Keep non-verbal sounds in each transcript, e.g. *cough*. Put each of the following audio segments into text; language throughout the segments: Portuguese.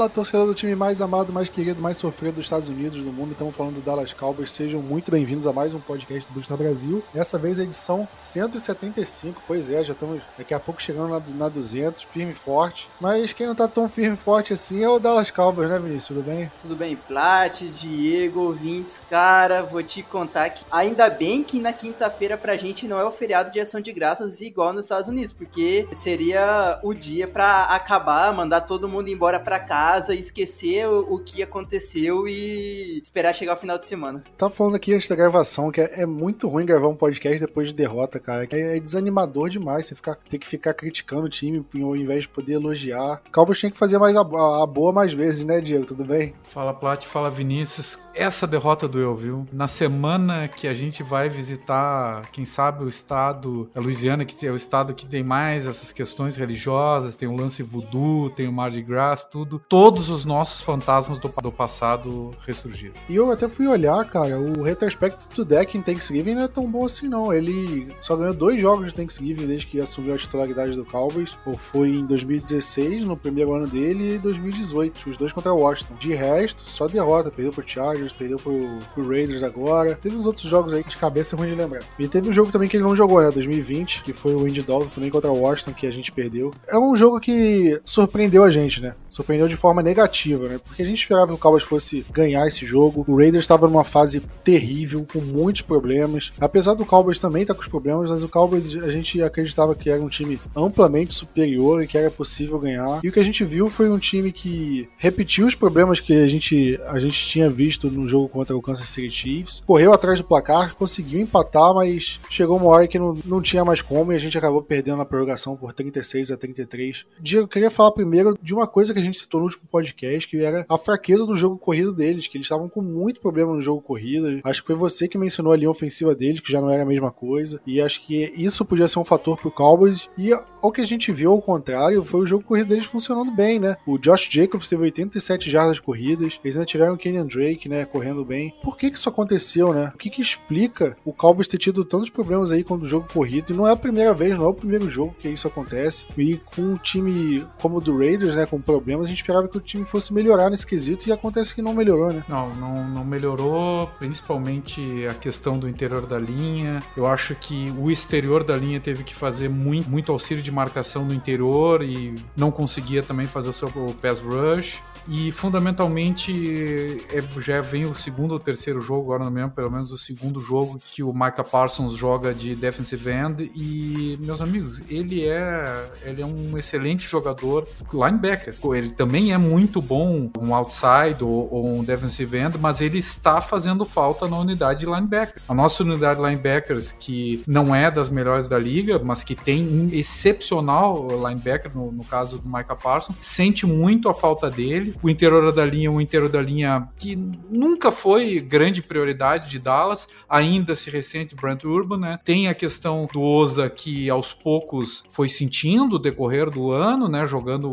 Fala, torcedor do time mais amado, mais querido, mais sofrido dos Estados Unidos, do mundo. Estamos falando do Dallas Cowboys. Sejam muito bem-vindos a mais um podcast do Busta Brasil. Dessa vez a edição 175. Pois é, já estamos daqui a pouco chegando na, na 200, firme e forte. Mas quem não tá tão firme e forte assim é o Dallas Cowboys, né, Vinícius? Tudo bem? Tudo bem, Plat, Diego, ouvintes. Cara, vou te contar que ainda bem que na quinta-feira pra gente não é o feriado de ação de graças igual nos Estados Unidos, porque seria o dia para acabar, mandar todo mundo embora pra casa, esquecer o, o, que aconteceu e esperar chegar o final de semana. Tá falando aqui antes da gravação que é, é muito ruim gravar um podcast depois de derrota, cara. É, é desanimador demais você ficar, ter que ficar criticando o time ao invés de poder elogiar. O Cowboys tinha que fazer mais a, a, a, boa mais vezes, né, Diego? Tudo bem? Fala, Plat, fala, Vinícius. Essa derrota doeu, viu? Na semana que a gente vai visitar, quem sabe, o estado, a Louisiana, que é o estado que tem mais essas questões religiosas, tem o lance voodoo, tem o Mardi Gras, tudo tudo, todos os nossos fantasmas do, do passado ressurgiram. E eu até fui olhar, cara, o retrospecto do deck em Thanksgiving não é tão bom assim, não. Ele só ganhou dois jogos de Thanksgiving desde que assumiu a titularidade do Cowboys. Ou foi em 2016, no primeiro ano dele, e 2018, os dois contra o Washington. De resto, só derrota. Perdeu pro Chargers, perdeu pro, pro Raiders agora. Teve uns outros jogos aí de cabeça ruim de lembrar. E teve um jogo também que ele não jogou, né? 2020, que foi o Indy Dog também contra o Washington, que a gente perdeu. É um jogo que surpreendeu a gente, né? Surpreendeu de forma negativa, né? Porque a gente esperava que o Cowboys fosse ganhar esse jogo. O Raiders estava numa fase terrível, com muitos problemas. Apesar do Cowboys também estar tá com os problemas, mas o Cowboys a gente acreditava que era um time amplamente superior e que era possível ganhar. E o que a gente viu foi um time que repetiu os problemas que a gente, a gente tinha visto no jogo contra o Kansas City Chiefs. Correu atrás do placar, conseguiu empatar, mas chegou uma hora que não, não tinha mais como e a gente acabou perdendo na prorrogação por 36 a 33. Diego, eu queria falar primeiro de uma coisa que a gente citou no último podcast, que era a fraqueza do jogo corrido deles, que eles estavam com muito problema no jogo corrido. Acho que foi você que mencionou a linha ofensiva deles, que já não era a mesma coisa. E acho que isso podia ser um fator pro Cowboys. E o que a gente viu ao contrário foi o jogo corrido deles funcionando bem, né? O Josh Jacobs teve 87 jardas corridas, eles ainda tiveram o Kenyan Drake, né, correndo bem. Por que que isso aconteceu, né? O que que explica o Cowboys ter tido tantos problemas aí com o jogo corrido? E não é a primeira vez, não é o primeiro jogo que isso acontece. E com um time como o do Raiders, né, com problemas, a gente esperava que o time fosse melhorar nesse quesito e acontece que não melhorou, né? Não, não, não melhorou, principalmente a questão do interior da linha. Eu acho que o exterior da linha teve que fazer muito, muito auxílio de marcação no interior e não conseguia também fazer o seu pass rush. E fundamentalmente é, já vem o segundo ou terceiro jogo, agora não lembro, pelo menos o segundo jogo que o Micah Parsons joga de defensive end. E, meus amigos, ele é, ele é um excelente jogador linebacker. Ele também é muito bom, um outside ou, ou um defensive end, mas ele está fazendo falta na unidade de linebacker. A nossa unidade de linebackers, que não é das melhores da liga, mas que tem um excepcional linebacker, no, no caso do Micah Parsons, sente muito a falta dele o interior da linha, um interior da linha que nunca foi grande prioridade de Dallas, ainda se recente Brent Urban, né? Tem a questão do Oza que aos poucos foi sentindo o decorrer do ano, né? Jogando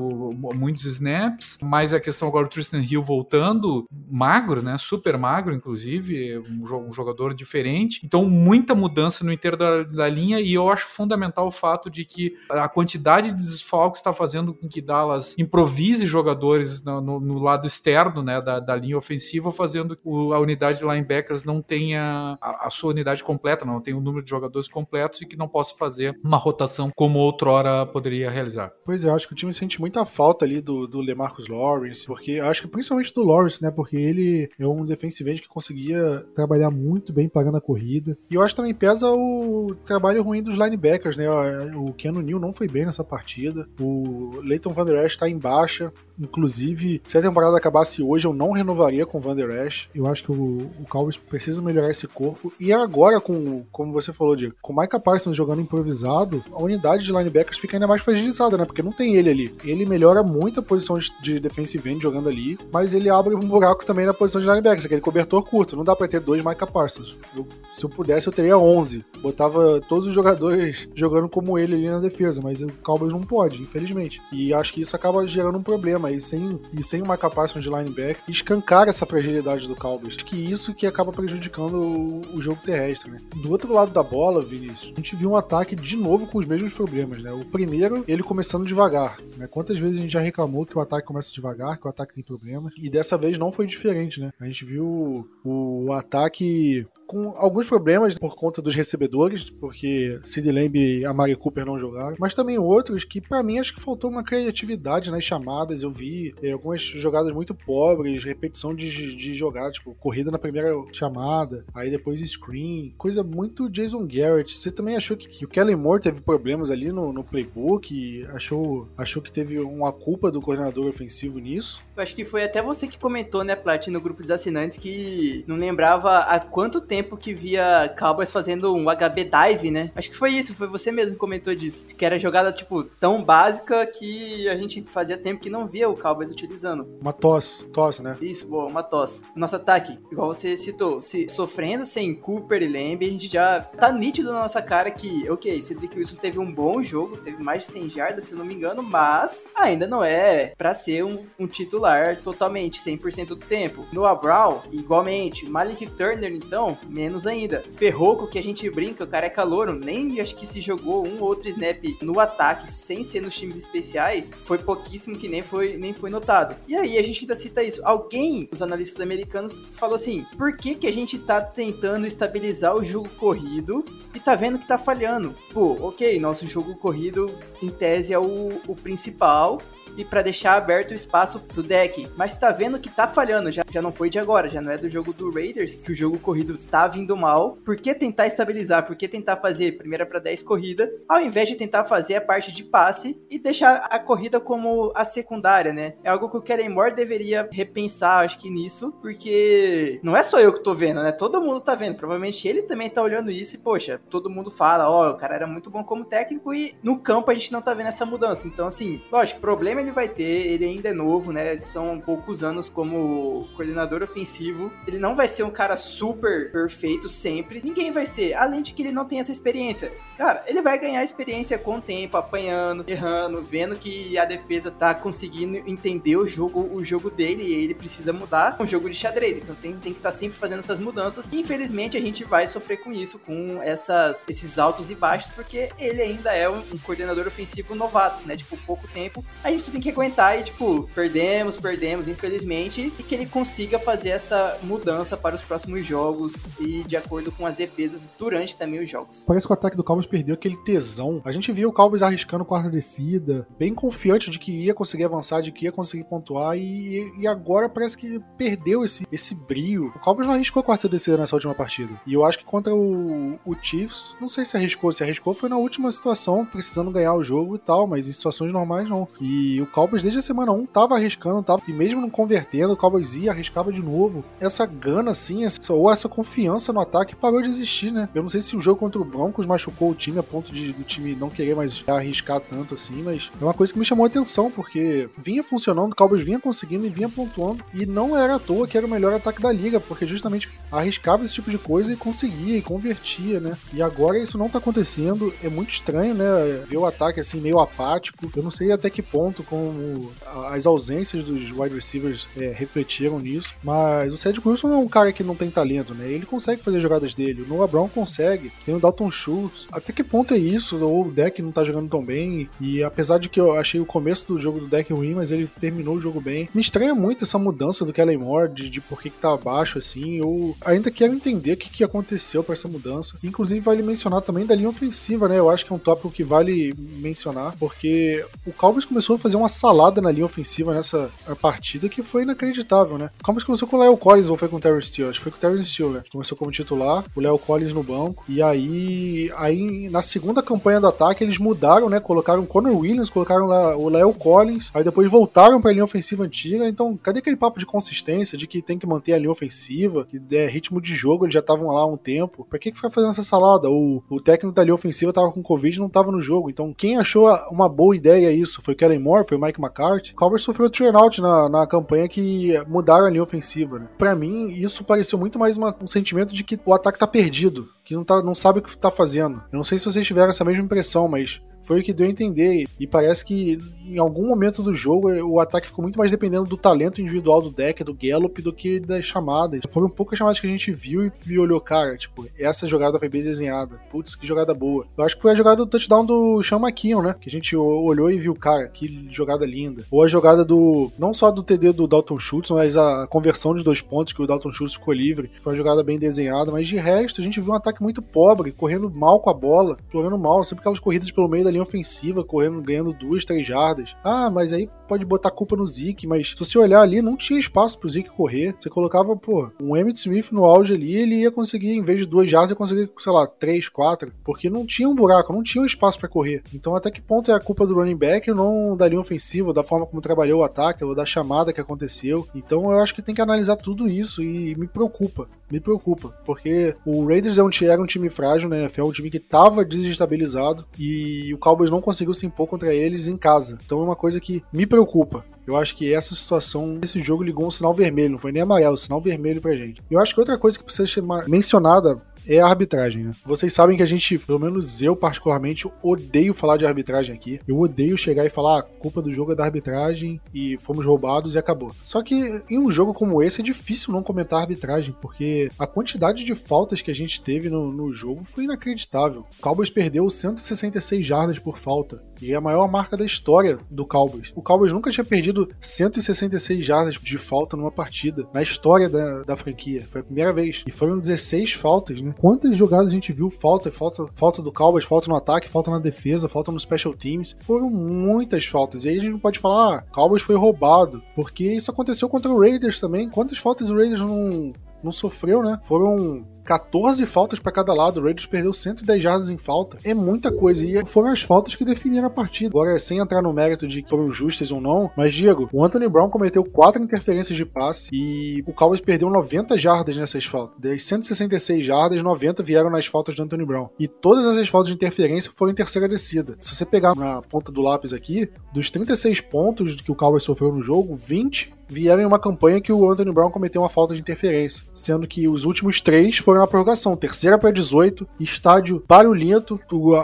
muitos snaps, mas a questão agora do Tristan Hill voltando magro, né? Super magro, inclusive, um jogador diferente. Então, muita mudança no interior da, da linha e eu acho fundamental o fato de que a quantidade de desfalques está fazendo com que Dallas improvise jogadores no, no, no lado externo né, da, da, linha ofensiva, fazendo que a unidade de linebackers não tenha a, a, sua unidade completa, não tenha o número de jogadores completos e que não possa fazer uma rotação como outrora poderia realizar. Pois é, eu acho que o time sente muita falta ali do, do LeMarcus Lawrence, porque acho que principalmente do Lawrence, né, porque ele é um defensive end que conseguia trabalhar muito bem pagando a corrida. E eu acho que também pesa o trabalho ruim dos linebackers, né, o Keanu Neal não foi bem nessa partida, o Leighton Van Der Esch está em baixa, inclusive se a temporada acabasse hoje, eu não renovaria com o Van Der Esch. Eu acho que o, o Cowboys precisa melhorar esse corpo. E agora, com, como você falou, Diego, com o Micah Parsons jogando improvisado, a unidade de linebackers fica ainda mais fragilizada, né? Porque não tem ele ali. Ele melhora muito a posição de defensive end jogando ali, mas ele abre um buraco também na posição de linebackers, aquele cobertor curto. Não dá pra ter dois Micah Parsons. Eu, se eu pudesse, eu teria 11. Botava todos os jogadores jogando como ele ali na defesa, mas o Cowboys não pode, infelizmente. E acho que isso acaba gerando um problema. E sem, e sem uma capacidade de linebacker, escancar essa fragilidade do Cowboys. Acho que isso que acaba prejudicando o, o, jogo terrestre, né? Do outro lado da bola, Vinícius, a gente viu um ataque de novo com os mesmos problemas, né? O primeiro, ele começando devagar, né? Quantas vezes a gente já reclamou que o ataque começa devagar, que o ataque tem problemas, e dessa vez não foi diferente, né? A gente viu o, o ataque com alguns problemas por conta dos recebedores, porque Sid Lamb e a Mari Cooper não jogaram, mas também outros que para mim acho que faltou uma criatividade nas chamadas. Eu vi é, algumas jogadas muito pobres, repetição de, de jogar, tipo, corrida na primeira chamada, aí depois screen, coisa muito Jason Garrett. Você também achou que, que o Kellen Moore teve problemas ali no, no playbook? Achou, achou que teve uma culpa do coordenador ofensivo nisso? Eu acho que foi até você que comentou, né, Plat, no grupo dos assinantes, que não lembrava há quanto tempo tempo que via Cowboys fazendo um HB dive, né? Acho que foi isso, foi você mesmo que comentou disso. Que era jogada, tipo, tão básica que a gente fazia tempo que não via o Cowboys utilizando. Uma tosse, tosse, né? Isso, boa, uma tosse. Nosso ataque, igual você citou, se sofrendo sem Cooper e Lamb, a gente já tá nítido na nossa cara que, ok, Cedric Wilson teve um bom jogo, teve mais de 100 jardas, se não me engano, mas ainda não é para ser um, um, titular totalmente, 100% do tempo. Noah Brown, igualmente. Malik Turner, então, menos ainda. Ferroco, que a gente brinca, o careca louro, nem acho que se jogou um ou outro snap no ataque sem ser nos times especiais, foi pouquíssimo que nem foi, nem foi notado. E aí a gente ainda cita isso. Alguém, os analistas americanos, falou assim: por que, que a gente tá tentando estabilizar o jogo corrido e tá vendo que tá falhando? Pô, ok, nosso jogo corrido em tese é o, o principal, e para deixar aberto o espaço do deck. Mas tá vendo que tá falhando, já, já não foi de agora, já não é do jogo do Raiders, que o jogo corrido tá vindo mal. Por que tentar estabilizar? Por que tentar fazer primeira para 10 corrida, ao invés de tentar fazer a parte de passe e deixar a corrida como a secundária, né? É algo que o Kellen Moore deveria repensar, acho que nisso, porque não é só eu que tô vendo, né? Todo mundo tá vendo. Provavelmente ele também tá olhando isso e, poxa, todo mundo fala, ó, oh, o cara era muito bom como técnico e no campo a gente não tá vendo essa mudança. Então, assim, lógico, problema ele vai ter, ele ainda é novo, né? São poucos anos como coordenador ofensivo. Ele não vai ser um cara super perfeito sempre, ninguém vai ser, além de que ele não tem essa experiência. Cara, ele vai ganhar experiência com o tempo, apanhando, errando, vendo que a defesa tá conseguindo entender o jogo, o jogo dele e ele precisa mudar um jogo de xadrez. Então tem, tem que estar tá sempre fazendo essas mudanças. E infelizmente a gente vai sofrer com isso, com essas, esses altos e baixos, porque ele ainda é um, um coordenador ofensivo novato, né? Tipo, pouco tempo. A gente tem que aguentar e, tipo, perdemos, perdemos, infelizmente, e que ele consiga fazer essa mudança para os próximos jogos e de acordo com as defesas durante também os jogos. Parece que o ataque do Cowboys perdeu aquele tesão. A gente viu o Cowboys arriscando quarta descida, bem confiante de que ia conseguir avançar, de que ia conseguir pontuar, e, e agora parece que perdeu esse, esse brilho. O Cowboys não arriscou a quarta descida nessa última partida. E eu acho que contra o, o Chiefs, não sei se arriscou, se arriscou, foi na última situação, precisando ganhar o jogo e tal, mas em situações normais não. E o Cowboys desde a semana 1 tava arriscando, tava, e mesmo não convertendo, o Cowboys ia, arriscava de novo. Essa gana, assim, essa, ou essa confiança no ataque parou de existir, né? Eu não sei se o jogo contra o Broncos machucou o time a ponto de do time não querer mais arriscar tanto assim, mas é uma coisa que me chamou a atenção, porque vinha funcionando, o Cowboys vinha conseguindo e vinha pontuando, e não era à toa que era o melhor ataque da liga, porque justamente arriscava esse tipo de coisa e conseguia e convertia, né? E agora isso não tá acontecendo, é muito estranho, né? Ver o ataque assim meio apático. Eu não sei até que ponto, como as ausências dos wide receivers é, refletiram nisso. Mas o Cedric Wilson é um cara que não tem talento, né? Ele consegue fazer jogadas dele. O Noah Brown consegue. Tem o Dalton Schultz. Até que ponto é isso? Ou o deck não tá jogando tão bem? E apesar de que eu achei o começo do jogo do deck ruim, mas ele terminou o jogo bem. Me estranha muito essa mudança do Kellen Moore, de, de por que, que tá abaixo assim. Eu ainda quero entender o que, que aconteceu para essa mudança. Inclusive, vale mencionar também da linha ofensiva, né? Eu acho que é um tópico que vale mencionar, porque o Cowboys começou a fazer uma salada na linha ofensiva nessa partida que foi inacreditável, né? O Cowboys começou com o Léo Collins ou foi com o Terry Steele? Acho que foi com o Terry Steele, né? Começou como titular, o Léo Collins no banco. E aí, aí, na segunda campanha do ataque, eles mudaram, né? Colocaram Conor Williams, colocaram o Léo Collins, aí depois voltaram pra linha ofensiva antiga. Então, cadê aquele papo de consistência, de que tem que manter a linha ofensiva, que é ritmo de jogo, eles já estavam lá há um tempo. Pra que, que foi fazendo essa salada? O, o técnico da linha ofensiva tava com Covid e não tava no jogo. Então, quem achou uma boa ideia isso? Foi Kellen Moore? Foi Mike McCarthy? Cowboys sofreu turnout na, na campanha que mudaram a linha ofensiva, né? Pra mim, isso pareceu muito mais uma, um sentimento de que o ataque tá perdido, que não, tá, não sabe o que tá fazendo. Eu não sei se vocês tiveram essa mesma impressão, mas Foi o que deu a entender. E parece que em algum momento do jogo o ataque ficou muito mais dependendo do talento individual do deck, do Gallup, do que das chamadas. Foram poucas chamadas que a gente viu e olhou, cara, tipo, essa jogada foi bem desenhada. Putz, que jogada boa. Eu acho que foi a jogada do touchdown do Sean McKeon, né? Que a gente olhou e viu, cara, que jogada linda. Ou a jogada do. Não só do TD do Dalton Schultz, mas a conversão de dois pontos que o Dalton Schultz ficou livre. Foi uma jogada bem desenhada, mas de resto a gente viu um ataque muito pobre, correndo mal com a bola, explorando mal, sempre aquelas corridas pelo meio da linha ofensiva, correndo, ganhando duas, três jardas. Ah, mas aí pode botar culpa no Zeke, mas se você olhar ali, não tinha espaço pro Zeke correr. Você colocava, pô, um Emmitt Smith no auge ali, ele ia conseguir, em vez de duas jardas, ia conseguir, sei lá, três, quatro, porque não tinha um buraco, não tinha um espaço para correr. Então, até que ponto é a culpa do running back, não da linha ofensiva, da forma como trabalhou o ataque, ou da chamada que aconteceu. Então, eu acho que tem que analisar tudo isso e me preocupa, me preocupa, porque o Raiders é um, era um time frágil na NFL, um time que tava desestabilizado e o Cowboys não conseguiu se impor contra eles em casa. Então, é uma coisa que me preocupa. Eu acho que essa situação, esse jogo ligou um sinal vermelho, não foi nem amarelo, sinal vermelho pra gente. Eu acho que outra coisa que precisa ser mencionada é a arbitragem, né? Vocês sabem que a gente, pelo menos eu particularmente, odeio falar de arbitragem aqui. Eu odeio chegar e falar, ah, culpa do jogo é da arbitragem e fomos roubados e acabou. Só que em um jogo como esse é difícil não comentar a arbitragem, porque a quantidade de faltas que a gente teve no, no jogo foi inacreditável. O Cowboys perdeu 166 jardas por falta, e é a maior marca da história do Cowboys. O Cowboys nunca tinha perdido 166 jardas de falta numa partida, na história da, da franquia. Foi a primeira vez. E foram 16 faltas, né? Quantas jogadas a gente viu falta, falta, falta do Cowboys, falta no ataque, falta na defesa, falta no special teams. Foram muitas faltas. E aí a gente não pode falar, ah, Cowboys foi roubado, porque isso aconteceu contra o Raiders também. Quantas faltas o Raiders não, não sofreu, né? Foram 14 faltas para cada lado. O Raiders perdeu 110 jardas em falta. É muita coisa. E foram as faltas que definiram a partida. Agora, sem entrar no mérito de que foram justas ou não, mas Diego, o Anthony Brown cometeu quatro interferências de passe e o Cowboys perdeu 90 jardas nessas faltas. Das 166 jardas, 90 vieram nas faltas do Anthony Brown. E todas essas faltas de interferência foram em terceira descida. Se você pegar na ponta do lápis aqui, dos 36 pontos que o Cowboys sofreu no jogo, 20 vieram em uma campanha que o Anthony Brown cometeu uma falta de interferência, sendo que os últimos três foram na prorrogação, terceira para 18, estádio barulhento,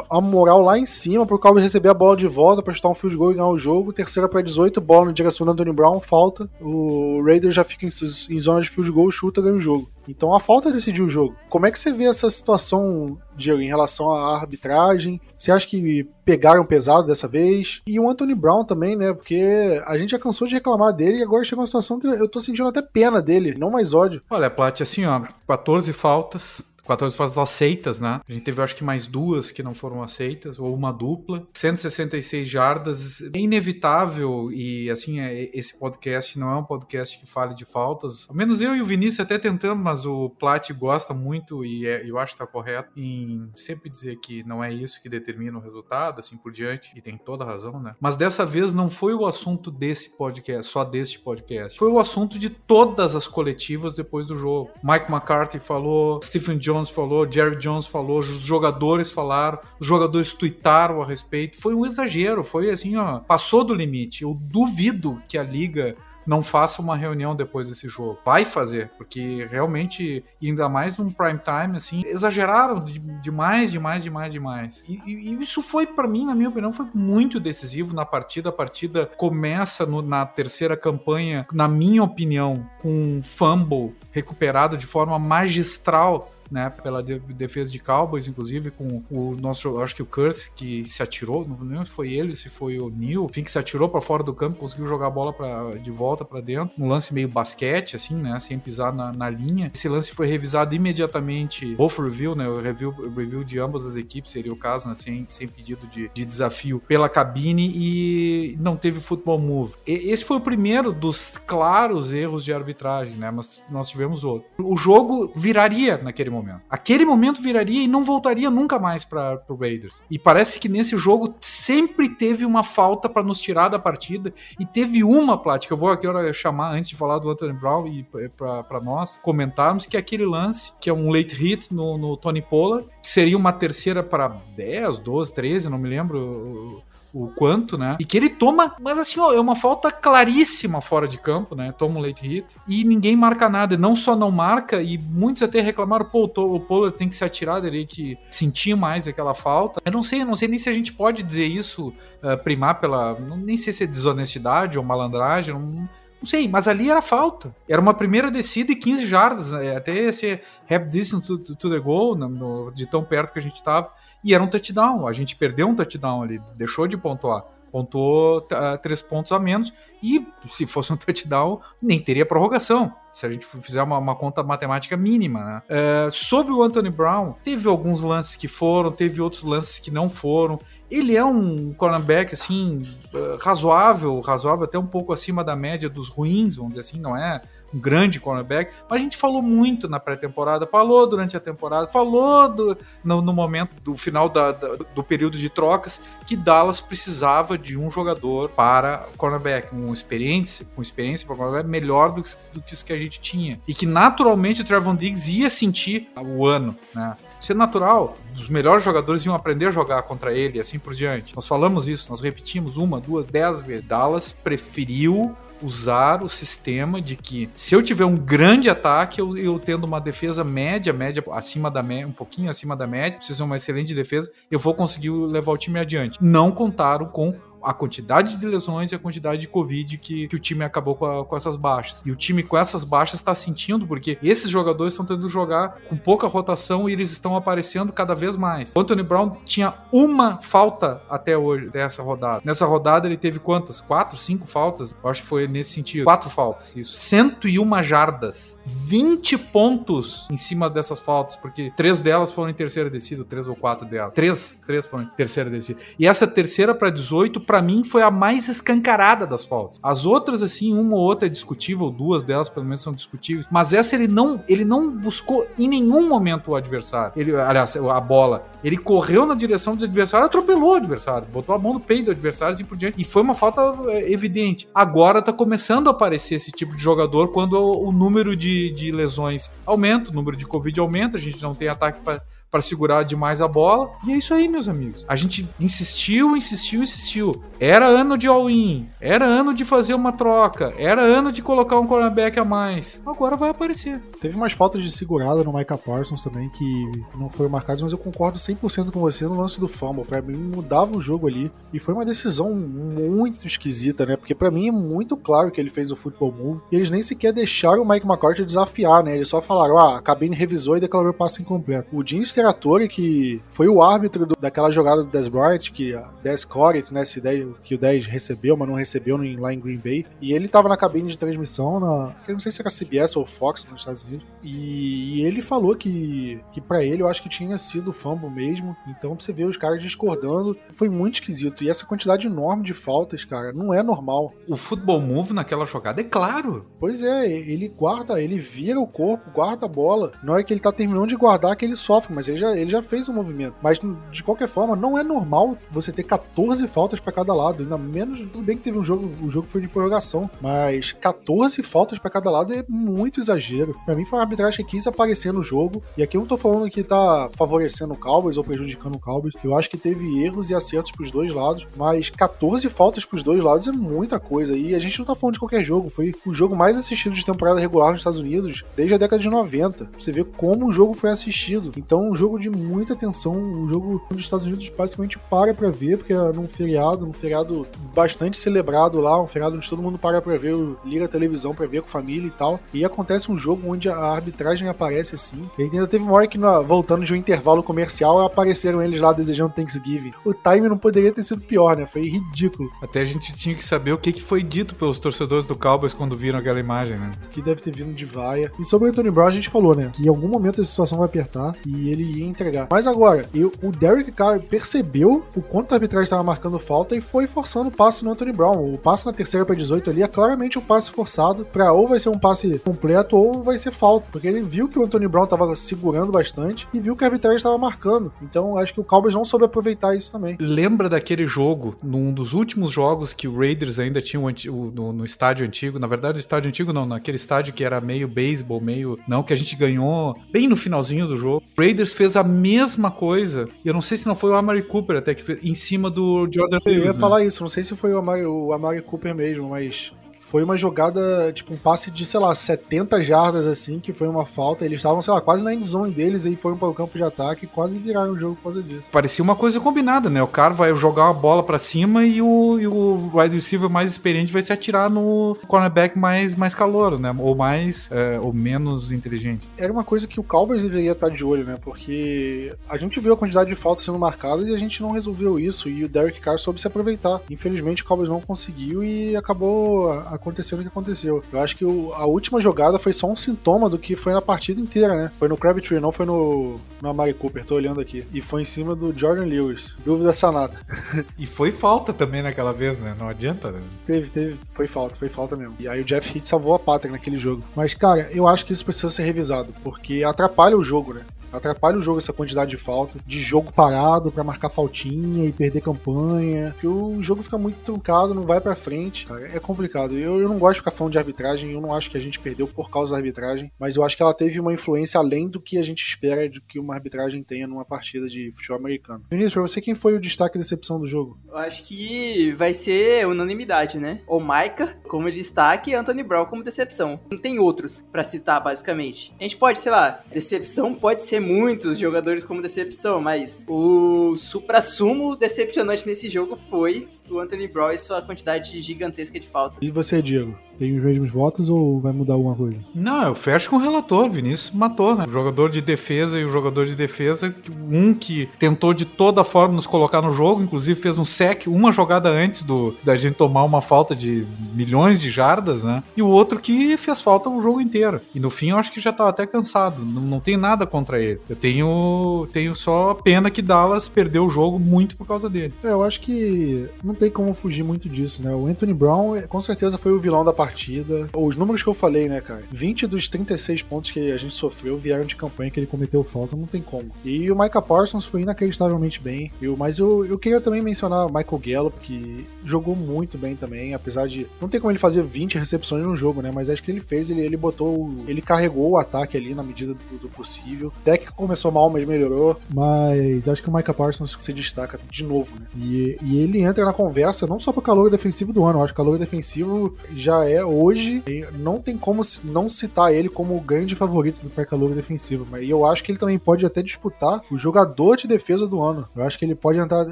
a moral lá em cima para o Cowboys receber a bola de volta para chutar um field goal e ganhar o jogo, terceira para 18, bola na direção do Anthony Brown, falta, o Raiders já fica em, em zona de field goal, chuta, ganha o jogo. Então a falta decidiu o jogo. Como é que você vê essa situação, Diego, em relação à arbitragem? Você acha que pegaram pesado dessa vez? E o Anthony Brown também, né? Porque a gente já cansou de reclamar dele e agora chegou uma situação que eu tô sentindo até pena dele, não mais ódio. Olha, Plat, assim, ó, 14 faltas, 14 faltas aceitas, né? A gente teve, acho que, mais duas que não foram aceitas, ou uma dupla. 166 jardas. É inevitável, e assim, é, esse podcast não é um podcast que fale de faltas. Ao menos eu e o Vinícius até tentamos, mas o Plat gosta muito, e é, eu acho que tá correto, em sempre dizer que não é isso que determina o resultado, assim por diante, e tem toda razão, né? Mas dessa vez não foi o assunto desse podcast, só deste podcast. Foi o assunto de todas as coletivas depois do jogo. Mike McCarthy falou, Stephen Jones Jones falou, Jerry Jones falou, os jogadores falaram, os jogadores tuitaram a respeito. Foi um exagero, foi assim, ó, passou do limite. Eu duvido que a liga não faça uma reunião depois desse jogo. Vai fazer, porque realmente, ainda mais num prime time, assim, exageraram de, demais, demais, demais, demais. E, e, e isso foi, para mim, na minha opinião, foi muito decisivo na partida. A partida começa no, na terceira campanha, na minha opinião, com um fumble recuperado de forma magistral né, pela defesa de Cowboys, inclusive, com o nosso, acho que o Curse, que se atirou, não lembro se foi ele, se foi o Neil, enfim, que se atirou para fora do campo, conseguiu jogar a bola de volta para dentro, um lance meio basquete, assim, né, sem pisar na, na, linha. Esse lance foi revisado imediatamente, both review, né, o review, review de ambas as equipes, seria o caso, né, sem, sem pedido de, de desafio pela cabine e não teve futebol move. E, esse foi o primeiro dos claros erros de arbitragem, né, mas nós tivemos outro. O jogo viraria naquele momento. Aquele momento viraria e não voltaria nunca mais para o Raiders. E parece que nesse jogo sempre teve uma falta para nos tirar da partida e teve uma, que eu vou aqui chamar antes de falar do Anthony Brown e para nós comentarmos que é aquele lance que é um late hit no, no Tony Pollard, que seria uma terceira para 10, 12, 13, não me lembro o quanto, né? E que ele toma, mas assim, ó, é uma falta claríssima fora de campo, né? Toma um late hit e ninguém marca nada. Não só não marca, e muitos até reclamaram, pô, o Pollard tem que se atirar dele, que sentia mais aquela falta. Eu não sei, eu não sei nem se a gente pode dizer isso, uh, primar pela. Nem sei se é desonestidade ou malandragem, não não sei, mas ali era falta. Era uma primeira descida e 15 jardas, né? até esse half distance to, to, the goal, no, de tão perto que a gente estava. E era um touchdown. A gente perdeu um touchdown ali, deixou de pontuar. Pontuou uh, três pontos a menos. E se fosse um *laughs* touchdown, nem teria prorrogação. Se a gente fizer uma, uma conta matemática mínima, né? Uh, sobre o Anthony Brown, teve alguns lances que foram, teve outros lances que não foram. Ele é um cornerback, assim, eh, razoável, razoável, até um pouco acima da média dos ruins, vamos dizer assim, não é um grande cornerback, mas a gente falou muito na pré-temporada, falou durante a temporada, falou do, no, no, momento do final da, da, do período de trocas que Dallas precisava de um jogador para cornerback, um experiência, com experiência para cornerback melhor do que, do que os que a gente tinha. E que naturalmente o Trevon Diggs ia sentir o ano, né? Isso é natural. Os melhores jogadores iam aprender a jogar contra ele e assim por diante. Nós falamos isso, nós repetimos uma, duas, dez vezes. Dallas preferiu usar o sistema de que se eu tiver um grande ataque, eu, eu tendo uma defesa média, média acima da média, um pouquinho acima da média, precisa uma excelente defesa, eu vou conseguir levar o time adiante. Não contaram com a quantidade de lesões e a quantidade de Covid que, que o time acabou com, a, com essas baixas. E o time com essas baixas está sentindo, porque esses jogadores estão tendo jogar com pouca rotação e eles estão aparecendo cada vez mais. O Anthony Brown tinha uma falta até hoje, dessa rodada. Nessa rodada ele teve quantas? Quatro, cinco faltas? Eu acho que foi nesse sentido. Quatro faltas, isso. 101 jardas. 20 pontos em cima dessas faltas, porque três delas foram em terceira descida, três ou quatro delas. Três, três foram em terceira descida. E essa terceira para 18, para mim, foi a mais escancarada das faltas. As outras, assim, uma ou outra é discutível, duas delas pelo menos são discutíveis, mas essa ele não, ele não buscou em nenhum momento o adversário. Ele, aliás, a bola. Ele correu na direção do adversário, atropelou o adversário, botou a mão no peito do adversário e assim por diante. E foi uma falta é, evidente. Agora tá começando a aparecer esse tipo de jogador quando o, o número de, de lesões aumenta, o número de Covid aumenta, a gente não tem ataque para para segurar demais a bola. E é isso aí, meus amigos. A gente insistiu, insistiu, insistiu. Era ano de all-in, era ano de fazer uma troca, era ano de colocar um cornerback a mais. Agora vai aparecer. Teve umas faltas de segurada no Micah Parsons também que não foram marcadas, mas eu concordo 100% com você no lance do fumble. Para mim mudava o jogo ali e foi uma decisão muito esquisita, né? Porque para mim é muito claro que ele fez o football move e eles nem sequer deixaram o Mike McCarthy desafiar, né? Eles só falaram: "Ah, a cabine revisou e declarou passe incompleto". O Jeans Teratori, que foi o árbitro do, daquela jogada do Des Bryant, que a Des Corrit, né, esse 10, que o 10 recebeu, mas não recebeu no, lá em Green Bay. E ele tava na cabine de transmissão, na, eu não sei se era CBS ou Fox nos Estados Unidos, e, e ele falou que, que para ele eu acho que tinha sido fumble mesmo. Então você ver os caras discordando, foi muito esquisito. E essa quantidade enorme de faltas, cara, não é normal. O football move naquela jogada é claro. Pois é, ele guarda, ele vira o corpo, guarda a bola. Na hora que ele tá terminando de guardar, que ele sofre, mas ele ele já fez um movimento. Mas, de qualquer forma, não é normal você ter 14 faltas para cada lado. Ainda menos, tudo bem que teve um jogo, o jogo foi de prorrogação, mas 14 faltas para cada lado é muito exagero. Para mim, foi uma arbitragem que quis aparecer no jogo. E aqui eu não tô falando que tá favorecendo o Cowboys ou prejudicando o Cowboys. Eu acho que teve erros e acertos pros dois lados, mas 14 faltas pros dois lados é muita coisa. E a gente não tá falando de qualquer jogo. Foi o jogo mais assistido de temporada regular nos Estados Unidos desde a década de 90. Você vê como o jogo foi assistido. Então, um jogo de muita atenção. Um jogo onde os Estados Unidos basicamente para pra ver, porque é num feriado, num feriado bastante celebrado lá, um feriado onde todo mundo para pra ver, liga a televisão pra ver com família e tal. E acontece um jogo onde a arbitragem aparece assim. E ainda teve uma hora que, voltando de um intervalo comercial, apareceram eles lá desejando Thanksgiving. O time não poderia ter sido pior, né? Foi ridículo. Até a gente tinha que saber o que, que foi dito pelos torcedores do Cowboys quando viram aquela imagem, né? Que deve ter vindo de vaia. E sobre o Anthony Brown, a gente falou, né? Que em algum momento a situação vai apertar e ele ia entregar. Mas agora, eu, o Derek Carr percebeu o quanto a arbitragem estava marcando falta e foi forçando o passe no Anthony Brown. O passe na terceira para 18 ali é claramente um passe forçado para ou vai ser um passe completo ou vai ser falta, porque ele viu que o Anthony Brown estava segurando bastante e viu que a arbitragem estava marcando. Então acho que o Cowboys não soube aproveitar isso também. Lembra daquele jogo, num dos últimos jogos que o Raiders ainda tinha um, no, no estádio antigo, na verdade o estádio antigo não, naquele estádio que era meio beisebol, meio não que a gente ganhou bem no finalzinho do jogo. O Raiders fez a mesma coisa. Eu não sei se não foi o Amari Cooper até que fez, em cima do Jordan Foi ia né? falar isso, não sei se foi o Amari, o Amari Cooper mesmo, mas foi uma jogada, tipo, um passe de, sei lá, 70 jardas, assim, que foi uma falta. Eles estavam, sei lá, quase na endzone deles e foram para o campo de ataque e quase viraram o jogo por causa disso. Parecia uma coisa combinada, né? O cara vai jogar uma bola para cima e o, e o wide receiver mais experiente vai se atirar no cornerback mais, mais calor, né? Ou mais, é, ou menos inteligente. Era uma coisa que o Cowboys deveria estar de olho, né? Porque a gente viu a quantidade de faltas sendo marcadas e a gente não resolveu isso. E o Derek Carr soube se aproveitar. Infelizmente, o Cowboys não conseguiu e acabou acontecendo o que aconteceu. Eu acho que o, a última jogada foi só um sintoma do que foi na partida inteira, né? Foi no Crabtree, não foi no, no Amari Cooper, tô olhando aqui. E foi em cima do Jordan Lewis. Dúvida sanada. *laughs* e foi falta também naquela vez, né? Não adianta. Né? Teve, teve, foi falta, foi falta mesmo. E aí o Jeff Heath salvou a pátria naquele jogo. Mas, cara, eu acho que isso precisa ser revisado, porque atrapalha o jogo, né? Atrapalha o jogo essa quantidade de falta, de jogo parado para marcar faltinha e perder campanha. Que o jogo fica muito truncado, não vai para frente. Cara, é complicado. Eu, eu não gosto de ficar falando de arbitragem, eu não acho que a gente perdeu por causa da arbitragem, mas eu acho que ela teve uma influência além do que a gente espera de que uma arbitragem tenha numa partida de futebol americano. Vinícius, pra você, quem foi o destaque e decepção do jogo? Eu acho que vai ser unanimidade, né? O Maika como destaque e Anthony Brown como decepção. Não tem outros para citar, basicamente. A gente pode, sei lá, decepção pode ser muitos jogadores como decepção, mas o supra-sumo decepcionante nesse jogo foi o Anthony Brown e sua quantidade gigantesca de falta. E você, Diego? Tem os mesmos votos ou vai mudar alguma coisa? Não, eu fecho com o relator. Vinícius matou, né? O jogador de defesa e o jogador de defesa, um que tentou de toda forma nos colocar no jogo, inclusive fez um sec uma jogada antes do da gente tomar uma falta de milhões de jardas, né? E o outro que fez falta o jogo inteiro. E no fim eu acho que já tava até cansado. Não, não tem nada contra ele. Eu tenho, tenho só pena que Dallas perdeu o jogo muito por causa dele. É, eu acho que não tem como fugir muito disso, né? O Anthony Brown com certeza foi o vilão da partida. Os números que eu falei, né, cara? 20 dos 36 pontos que a gente sofreu vieram de campanha que ele cometeu falta, não tem como. E o Micah Parsons foi inacreditavelmente bem. Eu, mas eu, eu queria também mencionar o Michael Gallup, que jogou muito bem também, apesar de não ter como ele fazer 20 recepções no jogo, né? Mas acho que ele fez, ele, ele botou, ele carregou o ataque ali na medida do, do possível. Deck começou mal, mas melhorou. Mas acho que o Micah Parsons se destaca de novo, né? E, e ele entra na conversa não só para calor defensivo do ano, eu acho que calor defensivo já é hoje, não tem como não citar ele como o grande favorito do pré-calor defensivo, mas eu acho que ele também pode até disputar o jogador de defesa do ano. Eu acho que ele pode entrar,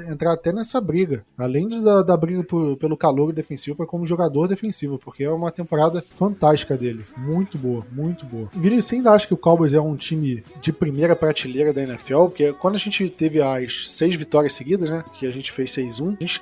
entrar até nessa briga, além da, da briga por, pelo calor defensivo, para como jogador defensivo, porque é uma temporada fantástica dele, muito boa, muito boa. Vini, você ainda acha que o Cowboys é um time de primeira prateleira da NFL? Porque quando a gente teve as seis vitórias seguidas, né, que a gente fez 6-1, a gente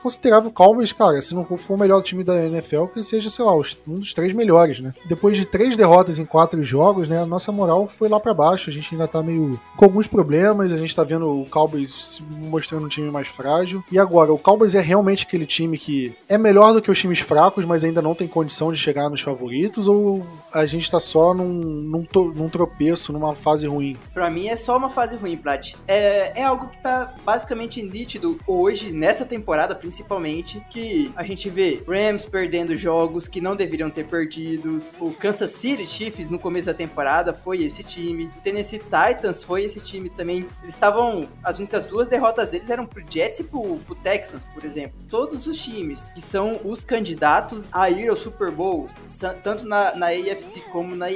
o Cowboys, cara, se não for o melhor time da NFL, que seja, sei lá, um dos três melhores, né? Depois de três derrotas em quatro jogos, né, a nossa moral foi lá para baixo. A gente ainda tá meio com alguns problemas, a gente tá vendo o Cowboys mostrando um time mais frágil. E agora, o Cowboys é realmente aquele time que é melhor do que os times fracos, mas ainda não tem condição de chegar nos favoritos? Ou a gente tá só num, num, num tropeço, numa fase ruim? Para mim é só uma fase ruim, Plat. É, é algo que tá basicamente nítido hoje, nessa temporada principalmente, que a gente vê Rams perdendo jogos que não deveriam ter perdidos. O Kansas City Chiefs no começo da temporada foi esse time. O Tennessee Titans foi esse time também. Eles estavam. As únicas duas derrotas deles eram pro Jets e pro, pro Texans, por exemplo. Todos os times que são os candidatos a ir ao Super Bowl, tanto na, na AFC como na,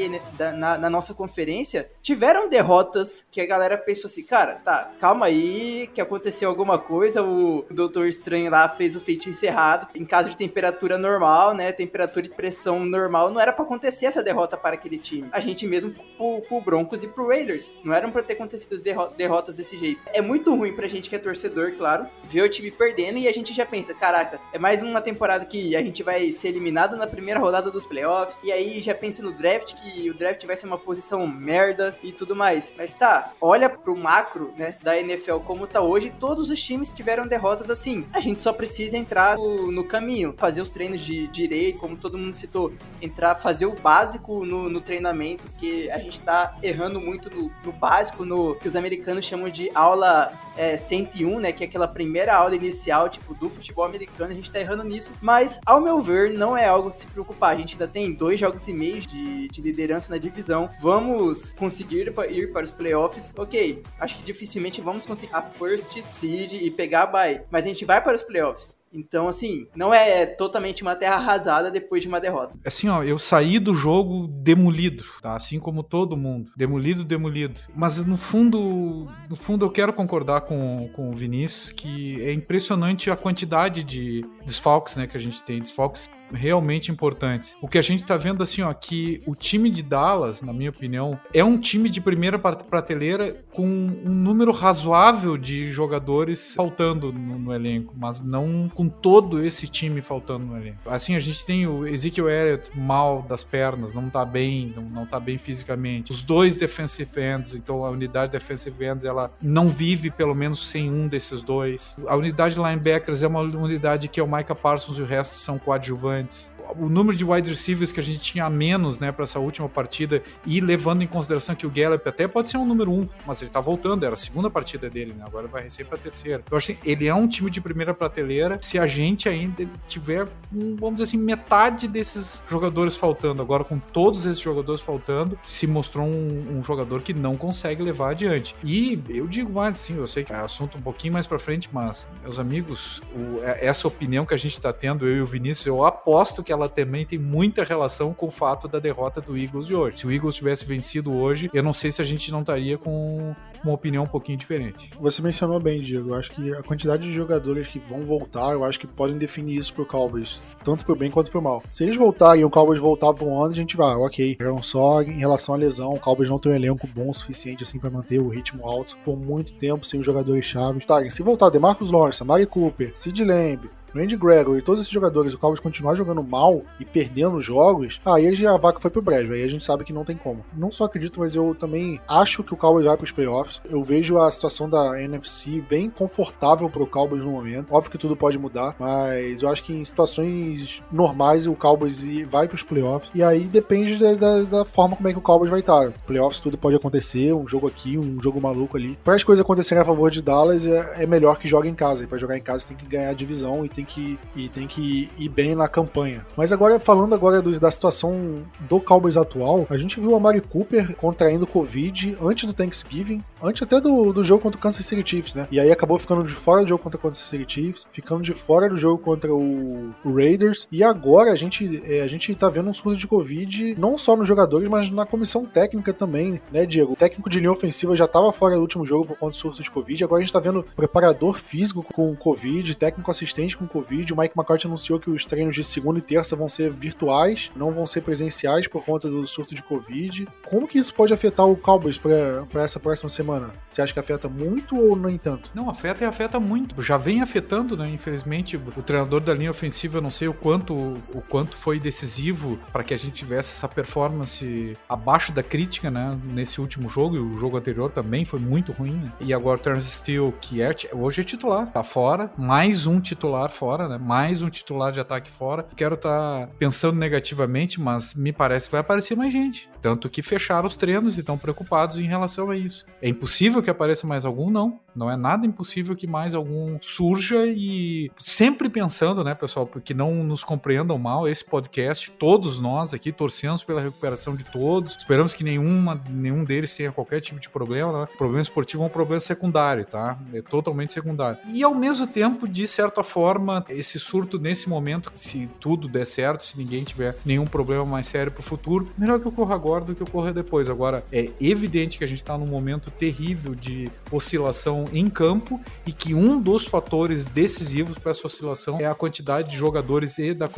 na, na nossa conferência, tiveram derrotas que a galera pensou assim, cara, tá, calma aí, que aconteceu alguma coisa, o Doutor Estranho lá fez o feitiço errado, em caso de temperatura normal, né, temperatura e pressão normal, não era para acontecer essa derrota para aquele time. A gente mesmo pro, pro Broncos e pro Raiders, não eram para ter acontecido derro derrotas desse jeito. É muito ruim pra gente que é torcedor, claro, ver o time perdendo e a gente já pensa, caraca, é mais uma temporada que a gente vai ser eliminado na primeira rodada dos playoffs, e aí já pensa no draft, que o draft vai ser uma posição merda e tudo mais. Mas tá, olha pro macro, né, da NFL como tá hoje, todos os times tiveram derrotas assim. A gente só precisa entrar no, no caminho, fazer os treinos de direito, como todo mundo citou, entrar, fazer o básico no, no treinamento, que a gente tá errando muito no, no, básico, no que os americanos chamam de aula é, 101, né, que é aquela primeira aula inicial, tipo, do futebol americano, a gente tá errando nisso, mas, ao meu ver, não é algo de se preocupar, a gente ainda tem dois jogos e meio de, de liderança na divisão, vamos conseguir ir para os playoffs, ok, acho que dificilmente vamos conseguir a first seed e pegar a bye, mas a gente vai para os playoffs, Então, assim, não é totalmente uma terra arrasada depois de uma derrota. Assim, ó, eu saí do jogo demolido, tá? Assim como todo mundo. Demolido, demolido. Mas no fundo, no fundo eu quero concordar com, com o Vinícius que é impressionante a quantidade de desfalques, né, que a gente tem. Desfalques realmente importantes. O que a gente tá vendo assim, ó, que o time de Dallas, na minha opinião, é um time de primeira prateleira com um número razoável de jogadores faltando no, no elenco, mas não com todo esse time faltando elenco. Assim, a gente tem o Ezekiel Elliott mal das pernas, não tá bem, não, não tá bem fisicamente. Os dois defensive ends, então a unidade defensive ends, ela não vive pelo menos sem um desses dois. A unidade de linebackers é uma unidade que é o Micah Parsons e o resto são coadjuvantes antes o número de wide receivers que a gente tinha a menos, né, para essa última partida, e levando em consideração que o Gallup até pode ser um número um, mas ele tá voltando, era a segunda partida dele, né, agora vai receber pra terceira. Então, acho que ele é um time de primeira prateleira se a gente ainda tiver, vamos dizer assim, metade desses jogadores faltando. Agora, com todos esses jogadores faltando, se mostrou um, um jogador que não consegue levar adiante. E eu digo mais, sim, eu sei que é assunto um pouquinho mais pra frente, mas, meus amigos, o, é, essa opinião que a gente tá tendo, eu e o Vinícius, eu aposto que ela também tem muita relação com o fato da derrota do Eagles de hoje. Se o Eagles tivesse vencido hoje, eu não sei se a gente não estaria com uma opinião um pouquinho diferente. Você mencionou bem, Diego. Eu acho que a quantidade de jogadores que vão voltar, eu acho que podem definir isso pro Cowboys, tanto pro bem quanto pro mal. Se eles voltarem e o Cowboys voltar voando, a gente vai, ok. Eram só em relação à lesão, o Cowboys não tem um elenco bom o suficiente assim para manter o ritmo alto por muito tempo sem os jogadores chaves. Tá, se voltar DeMarcus Lawrence, Mari Cooper, Sid Lamb, Randy Gregory e todos esses jogadores, o Cowboys continuar jogando mal e perdendo jogos, aí a vaca foi pro brejo. Aí a gente sabe que não tem como. Não só acredito, mas eu também acho que o Cowboys vai pros playoffs. Eu vejo a situação da NFC bem confortável pro Cowboys no momento. Óbvio que tudo pode mudar, mas eu acho que em situações normais o Cowboys vai pros playoffs. E aí depende da, da, da forma como é que o Cowboys vai estar. Playoffs tudo pode acontecer, um jogo aqui, um jogo maluco ali. Para as coisas acontecerem a favor de Dallas, é, é melhor que jogue em casa. E para jogar em casa tem que ganhar a divisão e tem tem que, e tem que ir bem na campanha. Mas agora, falando agora do, da situação do Cowboys atual, a gente viu a Mari Cooper contraindo Covid antes do Thanksgiving, antes até do, do jogo contra o Kansas City Chiefs, né? E aí acabou ficando de fora do jogo contra o Kansas City Chiefs, ficando de fora do jogo contra o, o Raiders, e agora a gente, é, a gente tá vendo um surto de Covid, não só nos jogadores, mas na comissão técnica também, né, Diego? O técnico de linha ofensiva já tava fora do último jogo por conta do surto de Covid, agora a gente tá vendo preparador físico com Covid, técnico assistente com Covid. O Mike McCarthy anunciou que os treinos de segunda e terça vão ser virtuais, não vão ser presenciais por conta do surto de Covid. Como que isso pode afetar o Cowboys para essa próxima semana? Você acha que afeta muito ou nem tanto? Não, afeta e afeta muito. Já vem afetando, né? Infelizmente, o treinador da linha ofensiva, eu não sei o quanto, o quanto foi decisivo para que a gente tivesse essa performance abaixo da crítica, né? Nesse último jogo, e o jogo anterior também foi muito ruim. E agora o Terence Steele, que é, hoje é titular, tá fora, mais um titular fora fora, né? Mais um titular de ataque fora. Quero estar tá pensando negativamente, mas me parece que vai aparecer mais gente. Tanto que fecharam os treinos e estão preocupados em relação a isso. É impossível que apareça mais algum? Não. Não é nada impossível que mais algum surja e sempre pensando, né, pessoal, porque não nos compreendam mal, esse podcast, todos nós aqui torcemos pela recuperação de todos. Esperamos que nenhuma, nenhum deles tenha qualquer tipo de problema. Né? Problema esportivo é um problema secundário, tá? É totalmente secundário. E ao mesmo tempo, de certa forma, esse surto nesse momento, se tudo der certo, se ninguém tiver nenhum problema mais sério pro futuro, melhor que ocorra agora do que ocorra depois. Agora, é evidente que a gente está num momento terrível de oscilação em campo e que um dos fatores decisivos para essa oscilação é a quantidade de jogadores e, da,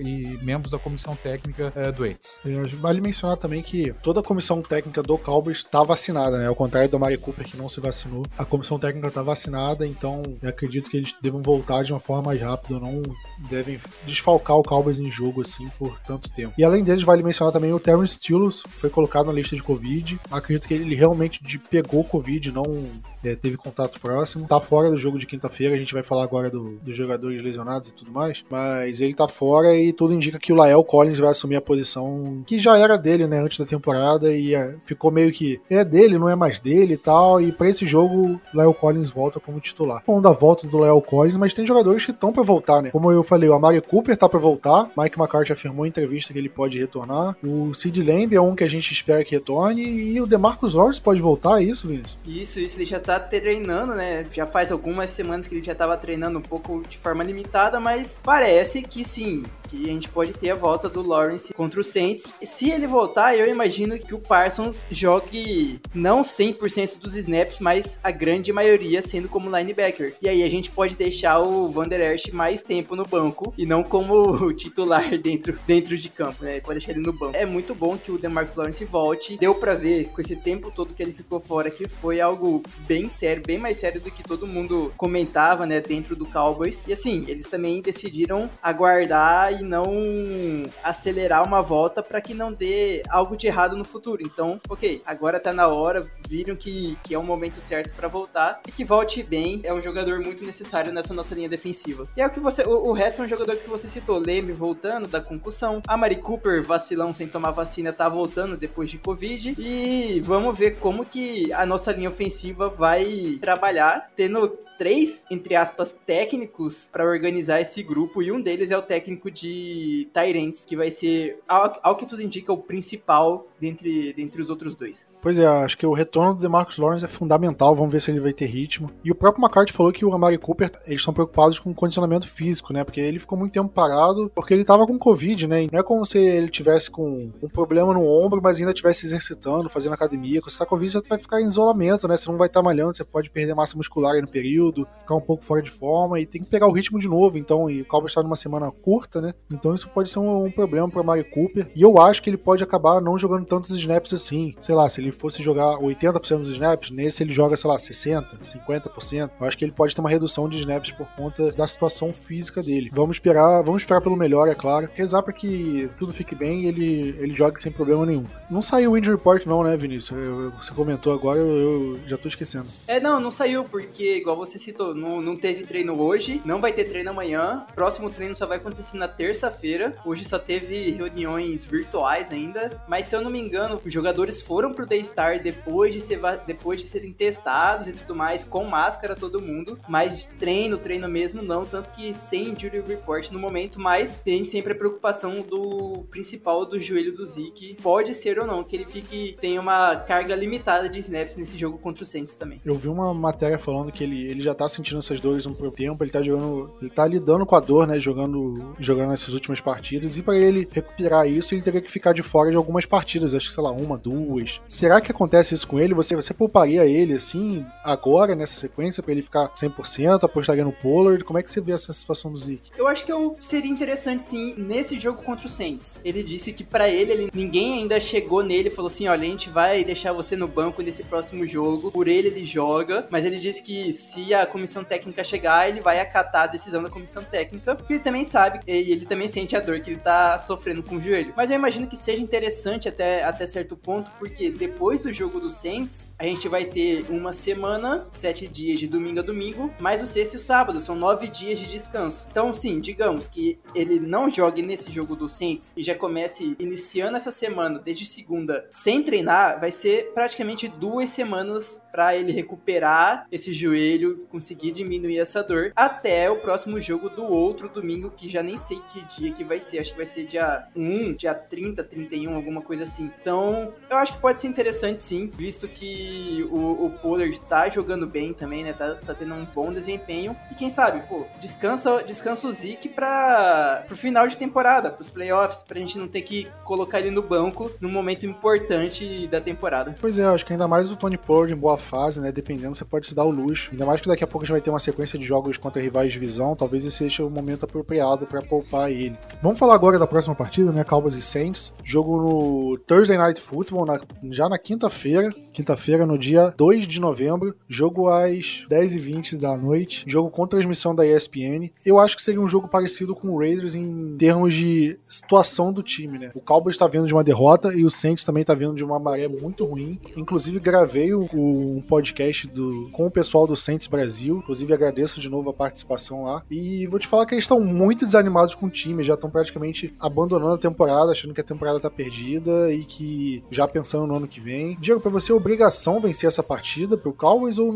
e membros da comissão técnica é, doentes. É, vale mencionar também que toda a comissão técnica do Cowboys está vacinada, né? Ao contrário do Mari Cooper que não se vacinou, a comissão técnica está vacinada, então acredito que eles devam voltar de uma forma mais rápida, não devem desfalcar o Cowboys em jogo assim por tanto tempo. E além deles, vale mencionar também o Terrence Stills, foi colocado na lista de Covid. Acredito que ele realmente pegou Covid, não é, teve contato próximo. Tá fora do jogo de quinta-feira. A gente vai falar agora do, dos jogadores lesionados e tudo mais. Mas ele tá fora e tudo indica que o Lael Collins vai assumir a posição que já era dele, né, antes da temporada. E é, ficou meio que é dele, não é mais dele e tal. E para esse jogo, Lael Collins volta como titular. Vamos dar volta do Lael Collins, mas tem jogadores que estão para voltar, né? Como eu falei, o Amari Cooper tá para voltar. Mike McCarthy afirmou em entrevista que ele pode retornar. O Sid Lamb é um que a gente espera que retorne. E o DeMarcus Lawrence pode voltar, é isso, Vinícius? Isso, isso. Ele já tá tá treinando, né? Já faz algumas semanas que ele já tava treinando um pouco de forma limitada, mas parece que sim, que a gente pode ter a volta do Lawrence contra o Saints. Se ele voltar, eu imagino que o Parsons jogue não 100% dos snaps, mas a grande maioria sendo como linebacker. E aí a gente pode deixar o Van Esch mais tempo no banco e não como titular *laughs* dentro, dentro de campo, né? Pode deixar ele no banco. É muito bom que o DeMarcus Lawrence volte. Deu para ver com esse tempo todo que ele ficou fora que foi algo bem sério, mais sério do que todo mundo comentava, né, dentro do Cowboys. E assim, eles também decidiram aguardar e não acelerar uma volta para que não dê algo de errado no futuro. Então, ok, agora tá na hora, viram que, que é o momento certo para voltar e que volte bem. É um jogador muito necessário nessa nossa linha defensiva. E é o que você. O, o resto são jogadores que você citou. Lembre voltando da concussão. A Mari Cooper, vacilão sem tomar vacina, tá voltando depois de Covid. E vamos ver como que a nossa linha ofensiva vai trabalhar, tendo três, entre aspas, técnicos para organizar esse grupo. E um deles é o técnico de Tyrants, que vai ser, ao, ao que tudo indica, o principal dentre, dentre os outros dois. Pois é, acho que o retorno do DeMarcus Lawrence é fundamental, vamos ver se ele vai ter ritmo. E o próprio McCarthy falou que o Amari Cooper, eles estão preocupados com o condicionamento físico, né? Porque ele ficou muito tempo parado, porque ele tava com Covid, né? E não é como se ele tivesse com um problema no ombro, mas ainda estivesse exercitando, fazendo academia. Quando você tá com Covid, você vai ficar em isolamento, né? Você não vai estar tá malhando, você pode perder massa muscular aí no período, ficar um pouco fora de forma e tem que pegar o ritmo de novo. Então, e o Cowboys está numa semana curta, né? Então isso pode ser um, um problema para Amari Cooper. E eu acho que ele pode acabar não jogando tantos snaps assim. Sei lá, se ele fosse jogar 80% dos snaps, nesse ele joga, sei lá, 60%, 50%. Eu acho que ele pode ter uma redução de snaps por conta da situação física dele. Vamos esperar, vamos esperar pelo melhor, é claro. Rezar para que tudo fique bem e ele, ele jogue sem problema nenhum. Não saiu o injury report não, né, Vinícius? Eu, você comentou agora, eu, eu, já tô esquecendo. É, não, não saiu porque, igual você citou, não, não teve treino hoje, não vai ter treino amanhã. Próximo treino só vai acontecer na terça-feira. Hoje só teve reuniões virtuais ainda, mas se eu não me engano, os jogadores foram pro Daystar depois de, ser, depois de serem testados e tudo mais, com máscara todo mundo, mas treino, treino mesmo não, tanto que sem injury report no momento, mas tem sempre a preocupação do principal do joelho do Zeke, pode ser ou não, que ele fique, tenha uma carga limitada de snaps nesse jogo contra o Saints também. Eu vi uma matéria falando que ele, ele já tá sentindo essas dores um tempo, ele tá jogando, ele tá lidando com a dor, né, jogando, jogando essas últimas partidas, e para ele recuperar isso, ele teria que ficar de fora de algumas partidas, acho que, sei lá, uma, duas. Será que acontece isso com ele? Você, você pouparia ele, assim, agora, nessa sequência, para ele ficar 100%, apostaria no Pollard? Como é que você vê essa situação do Zeke? Eu acho que eu, seria interessante, sim, nesse jogo contra o Saints. Ele disse que para ele, ele, ninguém ainda chegou nele e falou assim, olha, a gente vai deixar você no banco nesse próximo jogo. Por ele, ele joga, mas ele disse que se a comissão técnica chegar, ele vai acatar a decisão da comissão técnica, porque ele também sabe, e ele também sente a dor que ele tá sofrendo com o joelho. Mas eu imagino que seja interessante até, até certo ponto, porque depois do jogo do Saints, a gente vai ter uma semana, sete dias de domingo a domingo, mais o sexto e o sábado, são nove dias de descanso. Então, sim, digamos que ele não jogue nesse jogo do Saints e já comece iniciando essa semana, desde segunda, sem treinar, vai ser praticamente duas semanas para ele recuperar esse joelho, conseguir diminuir essa dor, até o próximo jogo do outro domingo, que já nem sei que dia que vai ser, acho que vai ser dia 1, dia 30, 31, alguma coisa assim. Então, eu acho que pode ser interessante sim, visto que o, o Pollard tá jogando bem também, né? Tá, tá tendo um bom desempenho. E quem sabe, pô, descansa, descansa o Zeke pra, pro final de temporada, pros playoffs, pra gente não ter que colocar ele no banco num momento importante da temporada. Pois é, acho que ainda mais o Tony Pollard em boa fase, né? Dependendo, você pode se dar o luxo. Ainda mais que daqui a pouco a gente vai ter uma sequência de jogos contra rivais de divisão. Talvez esse seja o momento apropriado para poupar ele. Vamos falar agora da próxima partida, né? Cowboys e Saints. Jogo no Thursday Night Football, na, já na quinta-feira. Quinta-feira, no dia 2 de novembro. Jogo às 10h20 da noite. Jogo com transmissão da ESPN. Eu acho que seria um jogo parecido com o Raiders em termos de situação do time, né? O Cowboys está vindo de uma derrota e o Saints também está vindo de uma maré muito ruim. Inclusive, gravei um podcast do, com o pessoal do Saints Brasil. Inclusive, agradeço de novo a participação lá. E vou te falar que eles estão muito desanimados com o time, já estão praticamente abandonando a temporada, achando que a temporada tá perdida e que já pensando no ano que vem. Diego, para você é obrigação vencer essa partida pro Cowboys ou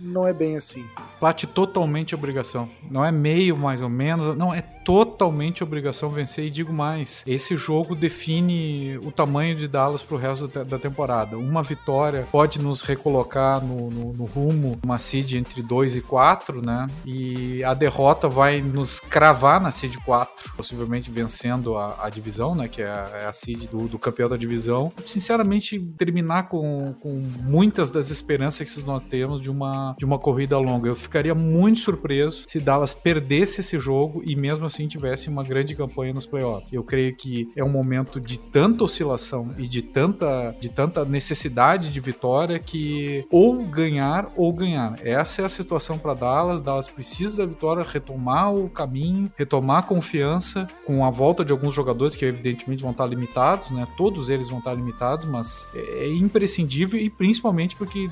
não é bem assim? Bate totalmente obrigação. Não é meio mais ou menos, não é totalmente obrigação vencer e digo mais, esse jogo define o tamanho de Dallas para o resto da temporada. Uma vitória pode nos recolocar no, no, no rumo, uma seed entre 2 e 4, né? E a derrota vai nos cravar na seed 4, possivelmente vencendo a, a divisão, né? Que é a, é a seed do, do, campeão da divisão. Sinceramente, terminar com, com muitas das esperanças que nós temos de uma, de uma corrida longa. Eu ficaria muito surpreso se Dallas perdesse esse jogo e mesmo assim tivesse uma grande campanha nos playoffs. Eu creio que é um momento de tanta oscilação e de tanta, de tanta necessidade de vitória que ou ganhar ou ganhar. Essa é a situação para Dallas. Dallas precisa da vitória, retomar o caminho, retomar a confiança com a volta de alguns jogadores que evidentemente vão estar limitados, né? Todos eles vão estar limitados, mas é imprescindível e principalmente porque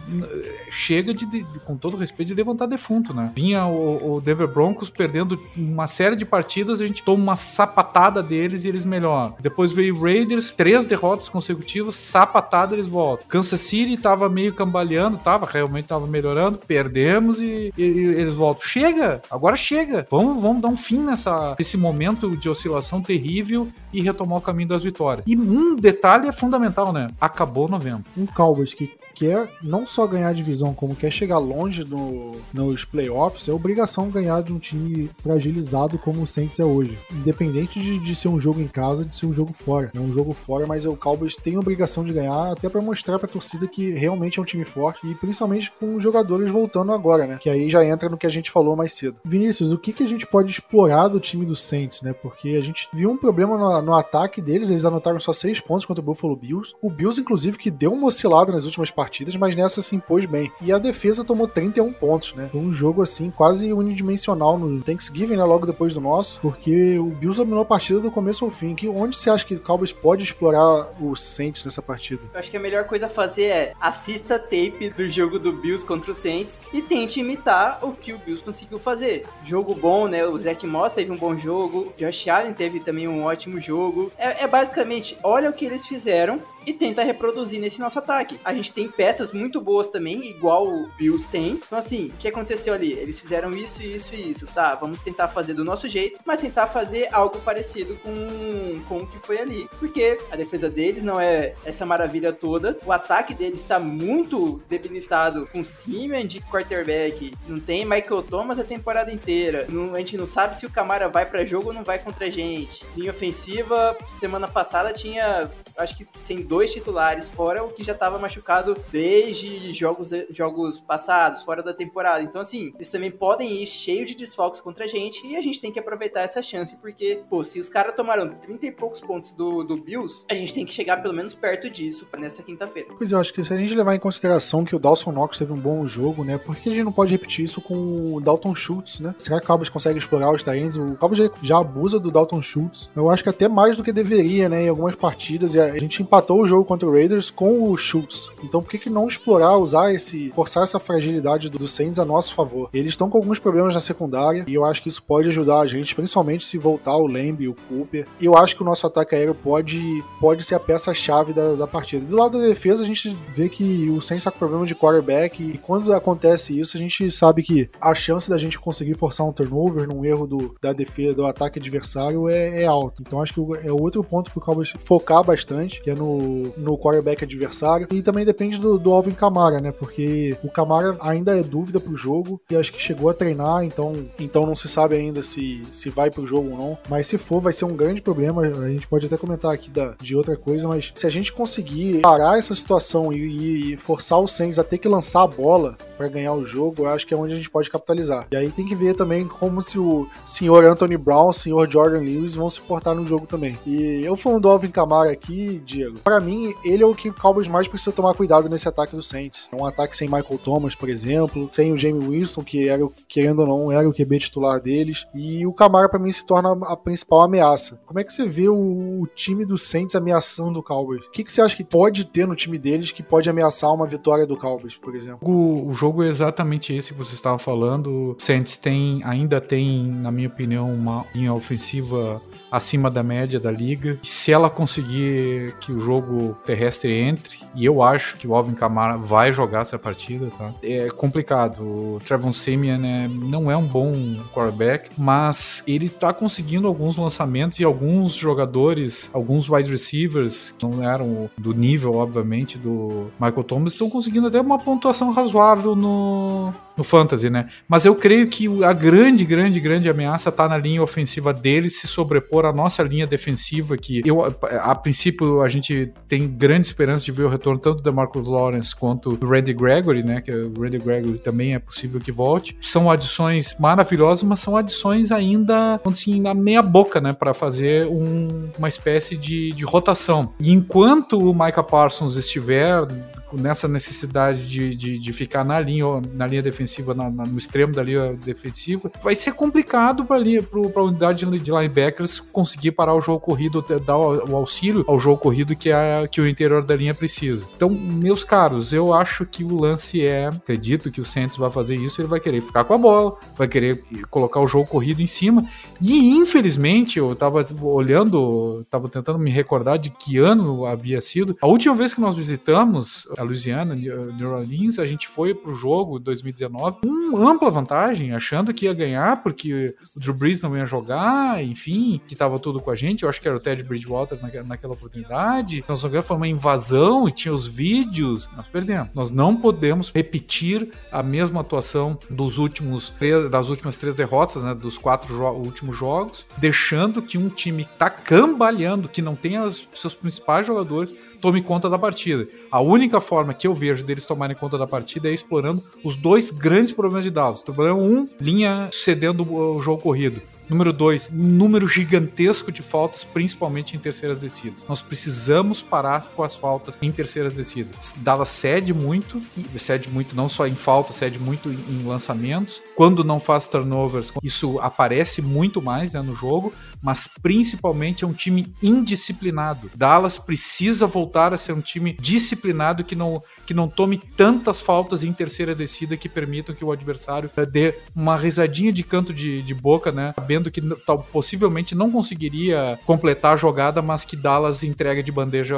chega de, de com todo respeito, de levantar defunto, né? Vinha o, o Denver Broncos perdendo uma série de partidas, a gente toma uma sapatada deles e eles melhoram. Depois veio Raiders, três derrotas consecutivas, sapatada eles voltam. Kansas City tava meio cambaleando, tava, realmente tava melhorando, perdemos e, e, e eles voltam. Chega! Agora chega! Vamos, vamos dar um fim nessa, nesse momento de oscilação terrível e retomar o caminho das vitórias. E um detalhe é fundamental, né? Acabou novembro. Um Cowboys que quer não só ganhar a divisão, como quer chegar longe no, nos playoffs, é obrigação ganhar de um time fragilizado como o Saints é hoje. Independente de, de ser um jogo em casa, de ser um jogo fora. É um jogo fora, mas o Cowboys tem obrigação de ganhar, até para mostrar pra torcida que realmente é um time forte, e principalmente com os jogadores voltando agora, né? Que aí já entra no que a gente falou mais cedo. Vinícius, o que, que a gente pode explorar do time do Saints, né? Porque a gente viu um problema no, no ataque deles, eles anotaram só seis pontos contra o Buffalo Bills. O Bills, inclusive, que deu uma oscilada nas últimas partidas partidas, mas nessa se impôs bem. E a defesa tomou 31 pontos, né? Um jogo assim, quase unidimensional no Thanksgiving, né? Logo depois do nosso, porque o Bills dominou a partida do começo ao fim. Que, onde você acha que o Cowboys pode explorar o Saints nessa partida? Eu acho que a melhor coisa a fazer é assista tape do jogo do Bills contra o Saints e tente imitar o que o Bills conseguiu fazer. Jogo bom, né? O Zach Moss teve um bom jogo, Josh Allen teve também um ótimo jogo. É, é basicamente, olha o que eles fizeram e tenta reproduzir nesse nosso ataque. A gente tem peças muito boas também, igual o Bills tem. Então, assim, o que aconteceu ali? Eles fizeram isso, isso e isso. Tá, vamos tentar fazer do nosso jeito, mas tentar fazer algo parecido com, com o que foi ali. Porque a defesa deles não é essa maravilha toda. O ataque deles está muito debilitado com Simeon de quarterback. Não tem Michael Thomas a temporada inteira. Não, a gente não sabe se o Camara vai para jogo ou não vai contra a gente. Linha ofensiva, semana passada tinha, acho que sem dois titulares, fora o que já estava machucado desde jogos, jogos passados, fora da temporada. Então, assim, eles também podem ir cheio de desfalques contra a gente e a gente tem que aproveitar essa chance, porque, pô, se os caras tomaram 30 e poucos pontos do, do Bills, a gente tem que chegar pelo menos perto disso nessa quinta-feira. Pois é, eu acho que se a gente levar em consideração que o Dawson Knox teve um bom jogo, né, por que a gente não pode repetir isso com o Dalton Schultz, né? Será que o Cowboys consegue explorar os Tyrants? O Cowboys já, já abusa do Dalton Schultz. Eu acho que até mais do que deveria, né, em algumas partidas. E a gente empatou o jogo contra o Raiders com o Schultz. Então por que, que não explorar, usar esse, forçar essa fragilidade do, do Saints a nosso favor? Eles estão com alguns problemas na secundária e eu acho que isso pode ajudar a gente, principalmente se voltar o Lamb e o Cooper. E eu acho que o nosso ataque aéreo pode, pode ser a peça-chave da, da partida. Do lado da defesa, a gente vê que o Saints está com problema de quarterback e quando acontece isso, a gente sabe que a chance da gente conseguir forçar um turnover num erro do, da defesa, do ataque adversário é, é alta. Então acho que é outro ponto para o Cowboys focar bastante, que é no, no quarterback adversário. E também depende do, do Alvin Kamara, né? Porque o Kamara ainda é dúvida pro jogo e acho que chegou a treinar, então, então não se sabe ainda se, se vai pro jogo ou não. Mas se for, vai ser um grande problema. A gente pode até comentar aqui da, de outra coisa, mas se a gente conseguir parar essa situação e, e forçar o Saints a ter que lançar a bola para ganhar o jogo, eu acho que é onde a gente pode capitalizar. E aí tem que ver também como se o senhor Anthony Brown, o senhor Jordan Lewis vão se portar no jogo também. E eu falando do Alvin Kamara aqui, Diego, para mim ele é o que o Cowboys mais precisa tomar cuidado nesse ataque do Saints. É um ataque sem Michael Thomas, por exemplo, sem o Jamie Winston, que era, querendo ou não, era o QB titular deles. E o Camara, para mim, se torna a principal ameaça. Como é que você vê o, o time do Saints ameaçando o Cowboys? O que, que você acha que pode ter no time deles que pode ameaçar uma vitória do Cowboys, por exemplo? O, o jogo é exatamente esse que você estava falando. O Saints tem, ainda tem, na minha opinião, uma linha ofensiva acima da média da liga. Se ela conseguir que o jogo terrestre entre, e eu acho que o Alvin Kamara vai jogar essa partida, tá? É complicado. O Trevon Simeon é, não é um bom quarterback, mas ele tá conseguindo alguns lançamentos e alguns jogadores, alguns wide receivers que não eram do nível, obviamente, do Michael Thomas, estão conseguindo até uma pontuação razoável no, no Fantasy, né? Mas eu creio que a grande, grande, grande ameaça tá na linha ofensiva dele se sobrepor à nossa linha defensiva, que eu, a, princípio, a gente tem grande esperança de ver o retorno tanto da Marcus Lawrence quanto do Randy Gregory, né? Que o Randy Gregory também é possível que volte. São adições maravilhosas, mas são adições ainda, assim, na meia boca, né? Para fazer um, uma espécie de, de rotação. E enquanto o Micah Parsons estiver nessa necessidade de, de, de, ficar na linha, na linha defensiva, na, na, no extremo da linha defensiva, vai ser complicado para a unidade de linebackers conseguir parar o jogo corrido, dar o, o auxílio ao jogo corrido que, é, que o interior da linha precisa. Então, meus caros, eu acho que o lance é, acredito que o Santos vai fazer isso, ele vai querer ficar com a bola, vai querer colocar o jogo corrido em cima, e infelizmente, eu estava olhando, estava tentando me recordar de que ano havia sido, a última vez que nós visitamos a Louisiana, New Orleans, a gente foi pro jogo 2019 com ampla vantagem, achando que ia ganhar, porque o Drew Brees não ia jogar, enfim, que tava tudo com a gente. Eu acho que era o Ted Bridgewater naquela oportunidade. Nós jogamos foi uma invasão e tinha os vídeos. Nós perdemos. Nós não podemos repetir a mesma atuação dos últimos das últimas três derrotas, né, dos quatro jo últimos jogos, deixando que um time tá cambaleando, que não tem seus principais jogadores, tome conta da partida. A única forma que eu vejo deles tomarem conta da partida é explorando os dois grandes problemas de Dallas. Problema um, linha cedendo o jogo corrido. Número dois, número gigantesco de faltas, principalmente em terceiras descidas. Nós precisamos parar com as faltas em terceiras descidas. Dallas cede muito, cede muito não só em faltas, cede muito em lançamentos. Quando não faz turnovers, isso aparece muito mais né, no jogo, mas principalmente é um time indisciplinado. Dallas precisa voltar a ser um time disciplinado que não, que não tome tantas faltas em terceira descida que permitam que o adversário dê uma risadinha de canto de, de boca, né? Sabendo sabendo que tal, possivelmente não conseguiria completar a jogada, mas que Dallas entrega de bandeja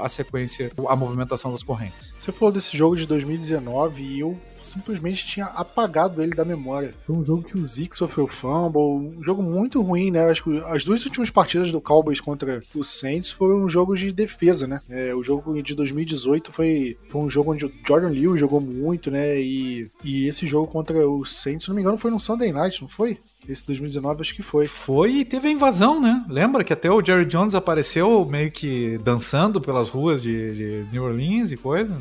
a sequência, a movimentação das correntes. Você falou desse jogo de 2019 e eu simplesmente tinha apagado ele da memória. Foi um jogo que o Zeke sofreu fumble, um jogo muito ruim, né? Acho que as duas últimas partidas do Cowboys contra o Saints foram jogos de defesa, né? É, o jogo de 2018 foi, foi um jogo onde o Jordan Lewis jogou muito, né? E, e esse jogo contra o Saints, se não me engano, foi no Sunday Night, não foi? Esse 2019 acho que foi. Foi e teve a invasão, né? Lembra que até o Jerry Jones apareceu meio que dançando pelas ruas de, de New Orleans e coisa?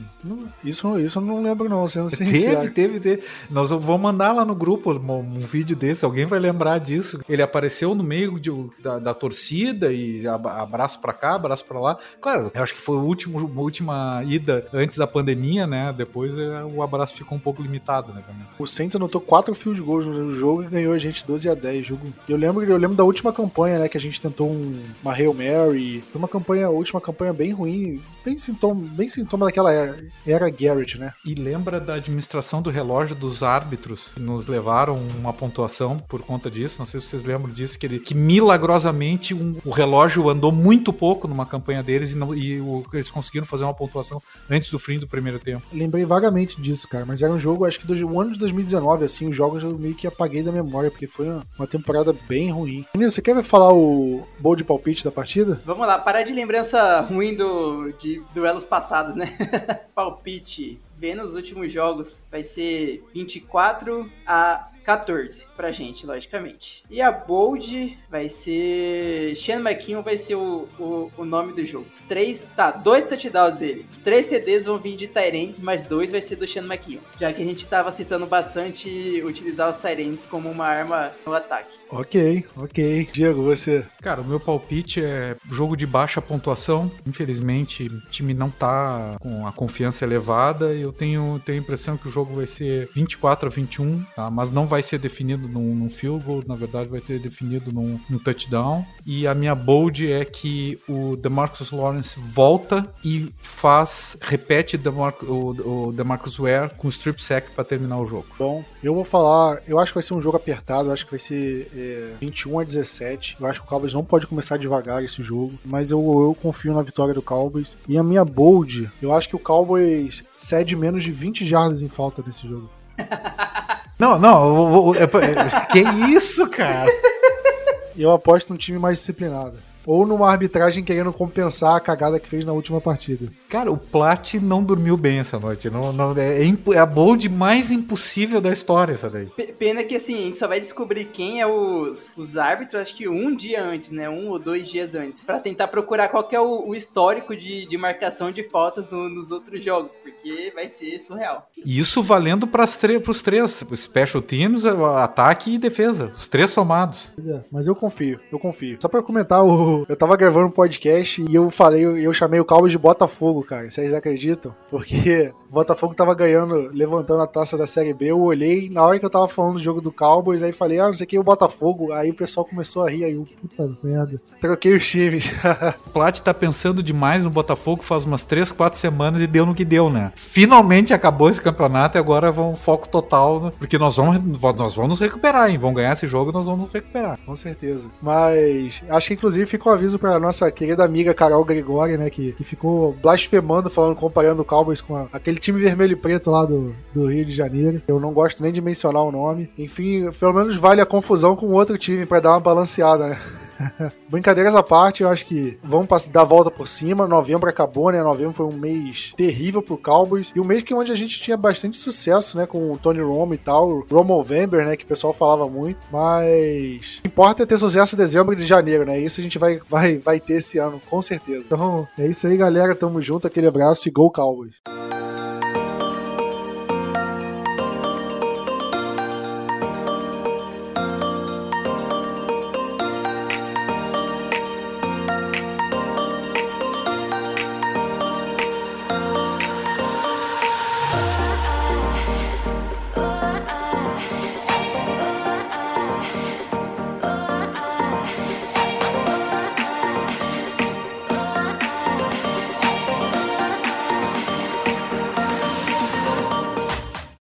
Isso, isso eu não lembro não, sendo Teve, teve, teve. Nós vamos mandar lá no grupo um, vídeo desse, alguém vai lembrar disso. Ele apareceu no meio de, da, da, torcida e abraço para cá, abraço para lá. Claro, eu acho que foi a última, última ida antes da pandemia, né? Depois é, o abraço ficou um pouco limitado, né? Também. O Saints anotou quatro fios de gols no jogo e ganhou a gente 12 a 10 jogo. Eu lembro, eu lembro da última campanha, né, que a gente tentou um, uma Hail Mary. Foi uma campanha, a última campanha bem ruim, bem sintoma, bem sintoma daquela era, era Garrett, né? E lembra da administração do relógio dos árbitros que nos levaram uma pontuação por conta disso? Não sei se vocês lembram disso, que, ele, que milagrosamente um, o relógio andou muito pouco numa campanha deles e, não, e o, eles conseguiram fazer uma pontuação antes do fim do primeiro tempo. Lembrei vagamente disso, cara, mas era um jogo, acho que do o ano de 2019, assim, os jogos eu meio que apaguei da memória, porque foi uma, uma temporada bem ruim. Menino, você quer falar o bol de palpite da partida? Vamos lá, parar de lembrança ruim do, de duelos passados, né? *laughs* palpite vendo os últimos jogos, vai ser 24 a 14 pra gente, logicamente. E a Bold vai ser. Sean McKeon vai ser o, o, o, nome do jogo. Os três. Tá, dois touchdowns dele. Os três TDs vão vir de Tyrants, mas dois vai ser do Sean McKeon. Já que a gente tava citando bastante utilizar os Tyrants como uma arma no ataque. Ok, ok. Diego, você. Cara, o meu palpite é jogo de baixa pontuação. Infelizmente, o time não tá com a confiança elevada. Eu eu tenho, tenho a impressão que o jogo vai ser 24 a 21, tá? mas não vai ser definido num, num field goal, na verdade vai ser definido num, num touchdown. E a minha bold é que o DeMarcus Lawrence volta e faz, repete DeMar o, o DeMarcus Ware com strip sack para terminar o jogo. Bom, eu vou falar, eu acho que vai ser um jogo apertado, eu acho que vai ser é, 21 a 17. Eu acho que o Cowboys não pode começar devagar esse jogo, mas eu, eu confio na vitória do Cowboys. E a minha bold, eu acho que o Cowboys cede menos de 20 jardas em falta nesse jogo. *laughs* Não, não, é, é, que isso, cara? *laughs* Eu aposto num time mais disciplinado ou numa arbitragem querendo compensar a cagada que fez na última partida. Cara, o Plat não dormiu bem essa noite. Não, não, é, é a bold mais impossível da história, essa daí. Pena que assim, a gente só vai descobrir quem é os, os árbitros, acho que um dia antes, né? Um ou dois dias antes. para tentar procurar qual que é o, o histórico de, de marcação de faltas no, nos outros jogos, porque vai ser surreal. Isso valendo para os três: Special Teams, ataque e defesa. Os três somados. É, mas eu confio, eu confio. Só para comentar o eu tava gravando um podcast e eu falei, eu chamei o Cowboys de Botafogo, cara. Vocês acreditam? Porque o Botafogo tava ganhando, levantando a taça da Série B. Eu olhei, na hora que eu tava falando do jogo do Cowboys, aí falei, ah, não sei o que, o Botafogo. Aí o pessoal começou a rir, aí eu, puta merda. Troquei os times. *laughs* o Plat tá pensando demais no Botafogo faz umas 3, 4 semanas e deu no que deu, né? Finalmente acabou esse campeonato e agora vão foco total, né? porque nós vamos, nós vamos nos recuperar, hein? Vão ganhar esse jogo nós vamos nos recuperar. Com certeza. Mas acho que inclusive fica um aviso pra nossa querida amiga Carol Gregori, né? Que, que ficou blasfemando, falando, comparando o Cowboys com a, aquele time vermelho e preto lá do, do Rio de Janeiro. Eu não gosto nem de mencionar o nome. Enfim, pelo menos vale a confusão com outro time para dar uma balanceada, né? *laughs* Brincadeiras à parte, eu acho que vamos dar a volta por cima. Novembro acabou, né? Novembro foi um mês terrível pro Cowboys. E um mês que onde a gente tinha bastante sucesso, né? Com o Tony Romo e tal. Romo November, né? Que o pessoal falava muito. Mas o que importa é ter sucesso em dezembro e de janeiro, né? Isso a gente vai, vai, vai ter esse ano, com certeza. Então é isso aí, galera. Tamo junto. Aquele abraço e Go Cowboys.